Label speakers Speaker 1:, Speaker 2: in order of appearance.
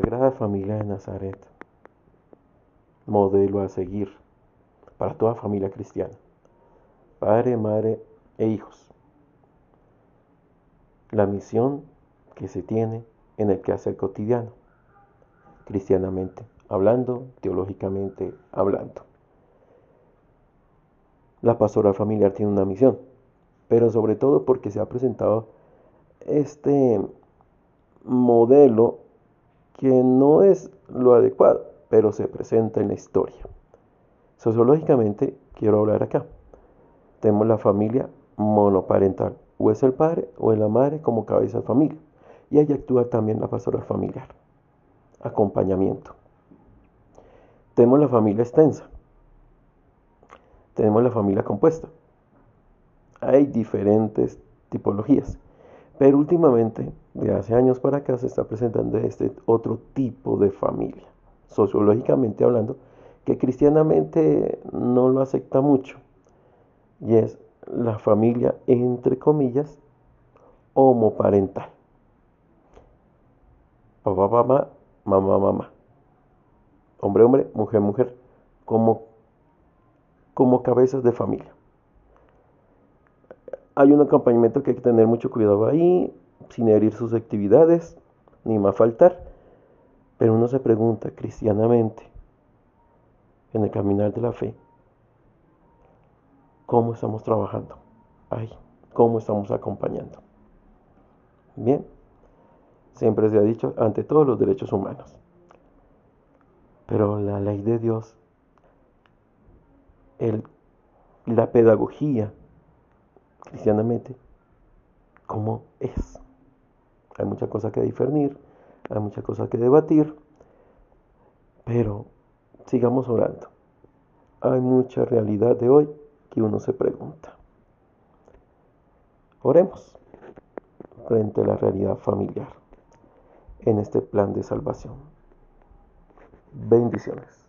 Speaker 1: Sagrada Familia de Nazaret, modelo a seguir para toda familia cristiana, padre, madre e hijos. La misión que se tiene en el quehacer cotidiano, cristianamente hablando, teológicamente hablando. La pastoral familiar tiene una misión, pero sobre todo porque se ha presentado este modelo que no es lo adecuado, pero se presenta en la historia. Sociológicamente, quiero hablar acá. Tenemos la familia monoparental, o es el padre o es la madre como cabeza de familia. Y ahí actúa también la pastoral familiar, acompañamiento. Tenemos la familia extensa, tenemos la familia compuesta. Hay diferentes tipologías. Pero últimamente, de hace años para acá, se está presentando este otro tipo de familia, sociológicamente hablando, que cristianamente no lo acepta mucho. Y es la familia, entre comillas, homoparental. Papá, mamá, mamá, mamá. Hombre, hombre, mujer, mujer. Como, como cabezas de familia hay un acompañamiento que hay que tener mucho cuidado ahí, sin herir sus actividades, ni más faltar. Pero uno se pregunta cristianamente, en el caminar de la fe, ¿cómo estamos trabajando? Ay, ¿cómo estamos acompañando? Bien, siempre se ha dicho, ante todos los derechos humanos. Pero la ley de Dios, el, la pedagogía, cristianamente cómo es. Hay muchas cosas que discernir, hay muchas cosas que debatir, pero sigamos orando. Hay mucha realidad de hoy que uno se pregunta. Oremos frente a la realidad familiar en este plan de salvación. Bendiciones.